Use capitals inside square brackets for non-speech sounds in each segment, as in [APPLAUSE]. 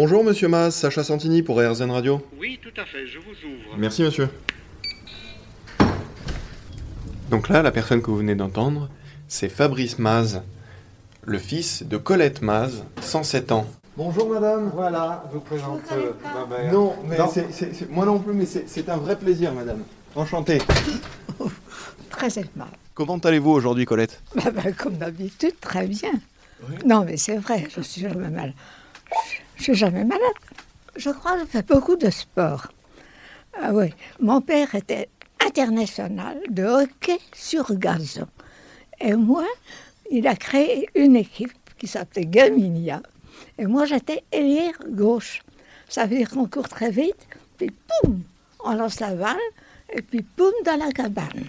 Bonjour Monsieur Mas, Sacha Santini pour RZN Radio. Oui, tout à fait, je vous ouvre. Merci Monsieur. Donc là, la personne que vous venez d'entendre, c'est Fabrice Maz, le fils de Colette Maz, 107 ans. Bonjour madame. Voilà, je vous présente euh, ma mère. Non, mais Non. moi non plus, mais c'est un vrai plaisir madame. Enchanté. [LAUGHS] Très aimable. Comment allez-vous aujourd'hui Colette? Bah, bah, comme d'habitude, très bien. Non, mais c'est vrai, je suis jamais malade. Je suis jamais malade. Je crois que je fais beaucoup de sport. Ah oui, mon père était international de hockey sur gazon. Et moi, il a créé une équipe qui s'appelait Gaminia. Et moi, j'étais ailière gauche. Ça veut dire qu'on court très vite, puis poum, on lance la balle, et puis poum dans la cabane.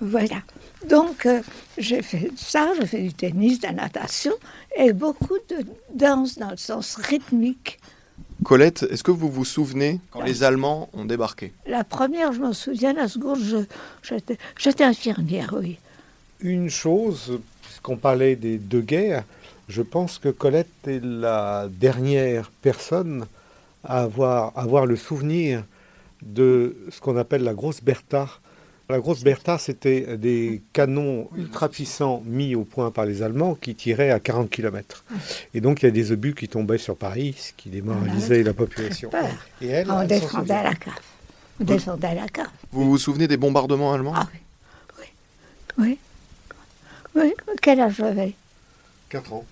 Voilà. Donc, euh, j'ai fait ça, j'ai fait du tennis, de la natation et beaucoup de danse dans le sens rythmique. Colette, est-ce que vous vous souvenez quand les Allemands ont débarqué? La première, je me souviens, la seconde, j'étais infirmière, oui. Une chose, puisqu'on parlait des deux guerres, je pense que Colette est la dernière personne à avoir, à avoir le souvenir de ce qu'on appelle la grosse Bertha. La grosse Bertha, c'était des canons ultra puissants mis au point par les Allemands qui tiraient à 40 km. Et donc il y a des obus qui tombaient sur Paris, ce qui démoralisait la population. Peur. Et elle, On descendait à la cave. On descendait à la cave. Vous vous souvenez des bombardements allemands? Ah oui. Oui. Oui. Oui. Quel âge j'avais? 4 ans.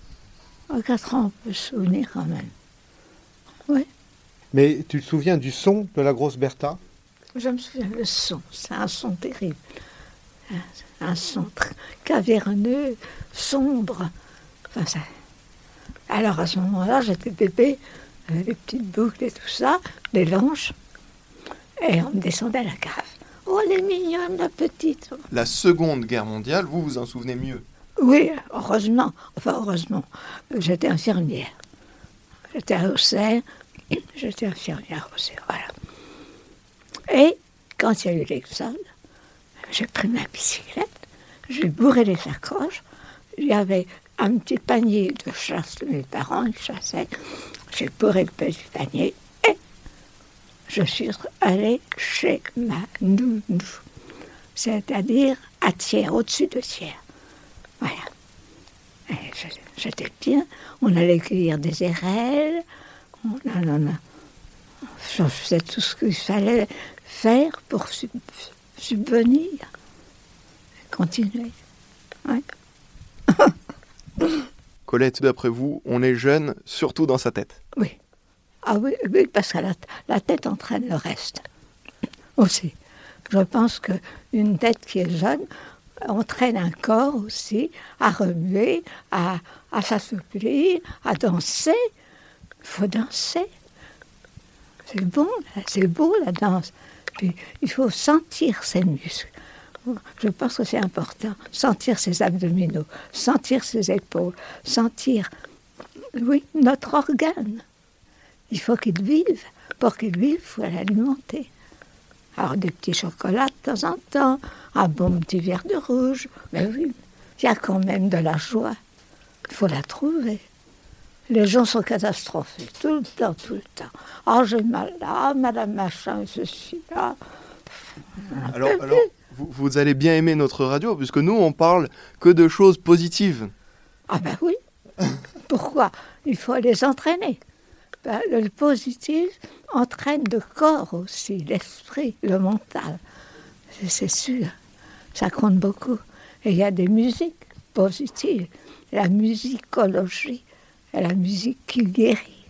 À 4 ans, on peut se souvenir quand même. Oui. Mais tu te souviens du son de la grosse Bertha? Je me souviens le son, c'est un son terrible. Un, un son caverneux, sombre. Enfin, ça- Alors à ce moment-là, j'étais bébé, avec des petites boucles et tout ça, des langes, et on me descendait à la cave. Oh, elle est mignonne, la petite. La Seconde Guerre mondiale, vous vous en souvenez mieux? Oui, heureusement, enfin heureusement, j'étais infirmière. J'étais à Auxerre, j'étais infirmière à Auxerre, voilà. Et quand il y a eu l'exode, j'ai pris ma bicyclette, j'ai bourré les sacoches, il y avait un petit panier de chasse de mes parents, chassaient, j'ai bourré le petit panier et je suis allée chez ma nounou, c'est-à-dire à Thiers, au-dessus de Thiers. Voilà. J'étais bien. On allait cueillir des érelles. On, on, on, on- je faisais tout ce qu'il fallait faire pour sub- subvenir. Continuer. Ouais. [LAUGHS] Colette, d'après vous, on est jeune surtout dans sa tête. Oui. Ah oui, oui, parce que la, la tête entraîne le reste. [COUGHS] Aussi. Je pense qu'une tête qui est jeune entraîne un corps aussi à remuer, à, à s'assouplir, à danser. Il faut danser. C'est bon, c'est beau la danse. Il faut sentir ses muscles. Je pense que c'est important. Sentir ses abdominaux, sentir ses épaules, sentir, oui, notre organe. Il faut qu'il vive. Pour qu'il vive, il faut l'alimenter. Alors des petits chocolats de temps en temps, un bon petit verre de rouge. Mais oui, il y a quand même de la joie. Il faut la trouver. Les gens sont catastrophés, tout le temps, tout le temps. Ah, j'ai mal là, madame machin, ceci, là. Alors, alors vous, vous allez bien aimer notre radio, puisque nous, on parle que de choses positives. Ah ben oui. Pourquoi? Il faut les entraîner. Ben, le positif entraîne le corps aussi, l'esprit, le mental. C'est- C'est sûr. Ça compte beaucoup. Et il y a des musiques positives. La musicologie la musique qui guérit.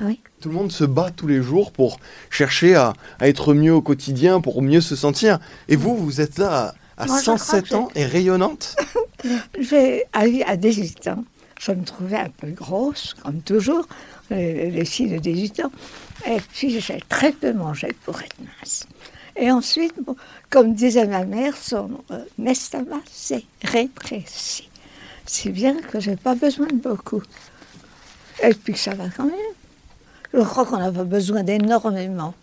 Oui. Tout le monde se bat tous les jours pour chercher à, à être mieux au quotidien, pour mieux se sentir. Et vous, vous êtes là à, à Moi, je crois 107 que ans et rayonnante? [LAUGHS] J'ai, à, à 18 ans, je me trouvais un peu grosse, comme toujours, les, les filles de 18 ans. Et puis, j'ai très peu mangé pour être mince. Et ensuite, bon, comme disait ma mère, son euh, estomac s'est rétréci. Si bien que je n'ai pas besoin de beaucoup. Et puis, ça va quand même. Je crois qu'on n'a pas besoin d'énormément.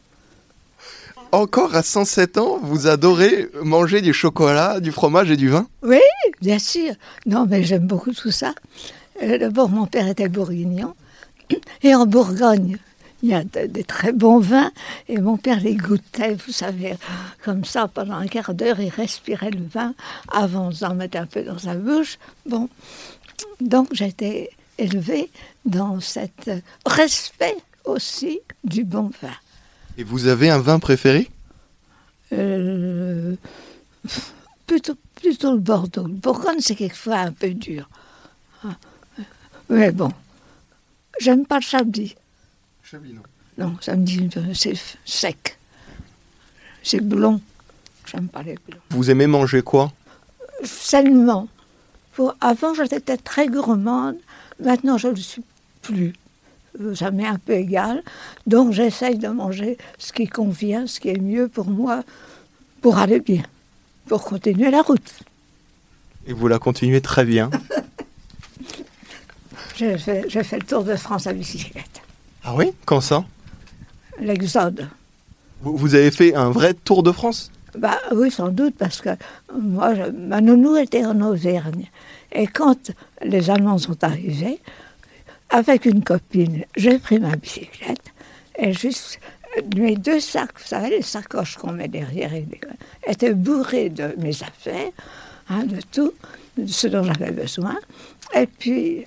Encore à 107 ans, vous adorez manger du chocolat, du fromage et du vin? Oui, bien sûr. Non, mais j'aime beaucoup tout ça. Euh, D'abord, mon père était bourguignon. [CLEARS THROAT] Et en Bourgogne, il y a des très bons vins et mon père les goûtait, vous savez, comme ça pendant un quart d'heure, il respirait le vin avant d'en mettre un peu dans sa bouche. Bon, donc j'étais élevée dans cet respect aussi du bon vin. Et vous avez un vin préféré? Euh, plutôt, plutôt le Bordeaux. Le Bourgogne, c'est quelquefois un peu dur. Ah, mais bon, j'aime pas le Chablis. Chablis, non. Non, ça me dit, c'est sec. C'est blond. J'aime pas les blonds. Vous aimez manger quoi? Sainement. avant, j'étais très gourmande. Maintenant, je ne le suis plus. Ça m'est un peu égal. Donc, j'essaye de manger ce qui convient, ce qui est mieux pour moi, pour aller bien, pour continuer la route. Et vous la continuez très bien. j'ai fait, fait le tour de France à bicyclette. Ah oui? Quand ça? L'Exode. Vous, avez fait un vrai tour de France? Bah, Oui, sans doute, parce que moi, ma nounou était en Auvergne. Et quand les Allemands sont arrivés, avec une copine, j'ai pris ma bicyclette et juste mes deux sacs, vous savez, les sacoches qu'on met derrière, étaient bourrés de mes affaires, hein, de tout, de ce dont j'avais besoin. Et puis,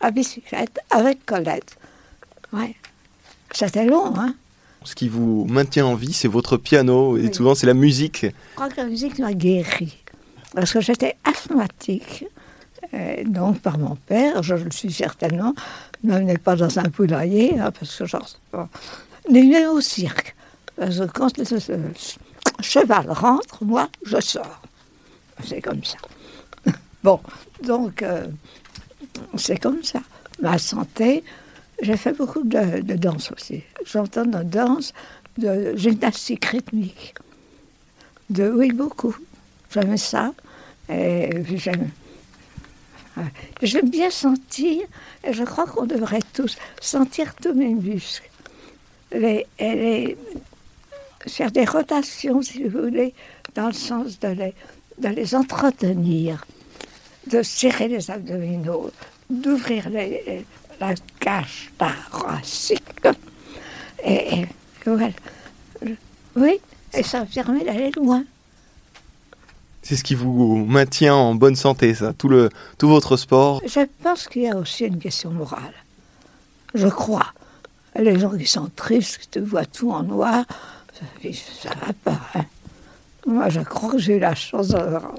à bicyclette avec Colette. Ouais. C'était long, hein. Ce qui vous maintient en vie, c'est votre piano, et souvent c'est la musique. Je crois que la musique m'a guéri. Parce que j'étais asthmatique, donc par mon père, je le suis certainement, ne pas dans un poulailler, hein, parce que genre, pas. Mais au cirque. Parce que quand le, cheval rentre, moi, je sors. C'est comme ça. [LAUGHS] bon, donc, euh, c'est comme ça. Ma santé, j'ai fait beaucoup de, danse aussi. J'entends de danse, de gymnastique rythmique. De, oui, beaucoup. J'aimais ça. Et j'aime. J'aime bien sentir, et je crois qu'on devrait tous sentir tous mes muscles. Les, les, faire des rotations, si vous voulez, dans le sens de de les entretenir, de serrer les abdominaux, d'ouvrir la cage thoracique. Et, et voilà. Oui, et ça permet d'aller loin. C'est ce qui vous maintient en bonne santé, ça, tout, le, tout votre sport? Je pense qu'il y a aussi une question morale. Je crois. Les gens qui sont tristes, qui te voient tout en noir, ça ne va pas. Hein. Moi, je crois que j'ai eu la chance d'avoir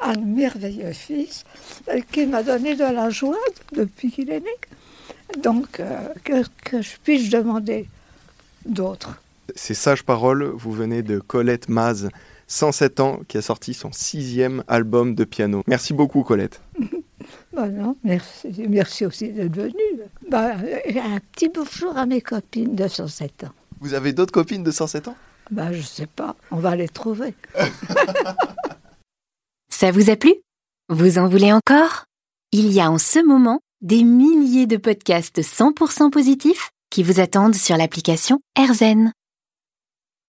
un merveilleux fils euh, qui m'a donné de la joie depuis qu'il est né. Donc, euh, que, que je puisse demander d'autres. Ces sages paroles, vous venez de Colette Maz, 107 ans, qui a sorti son sixième album de piano. Merci beaucoup, Colette. [LAUGHS] bah non, merci, merci aussi d'être venue. Bah, un petit bonjour à mes copines de 107 ans. Vous avez d'autres copines de 107 ans? Bah, je sais pas, on va les trouver. [LAUGHS] Ça vous a plu? Vous en voulez encore? Il y a en ce moment des milliers de podcasts 100% positifs qui vous attendent sur l'application AirZen.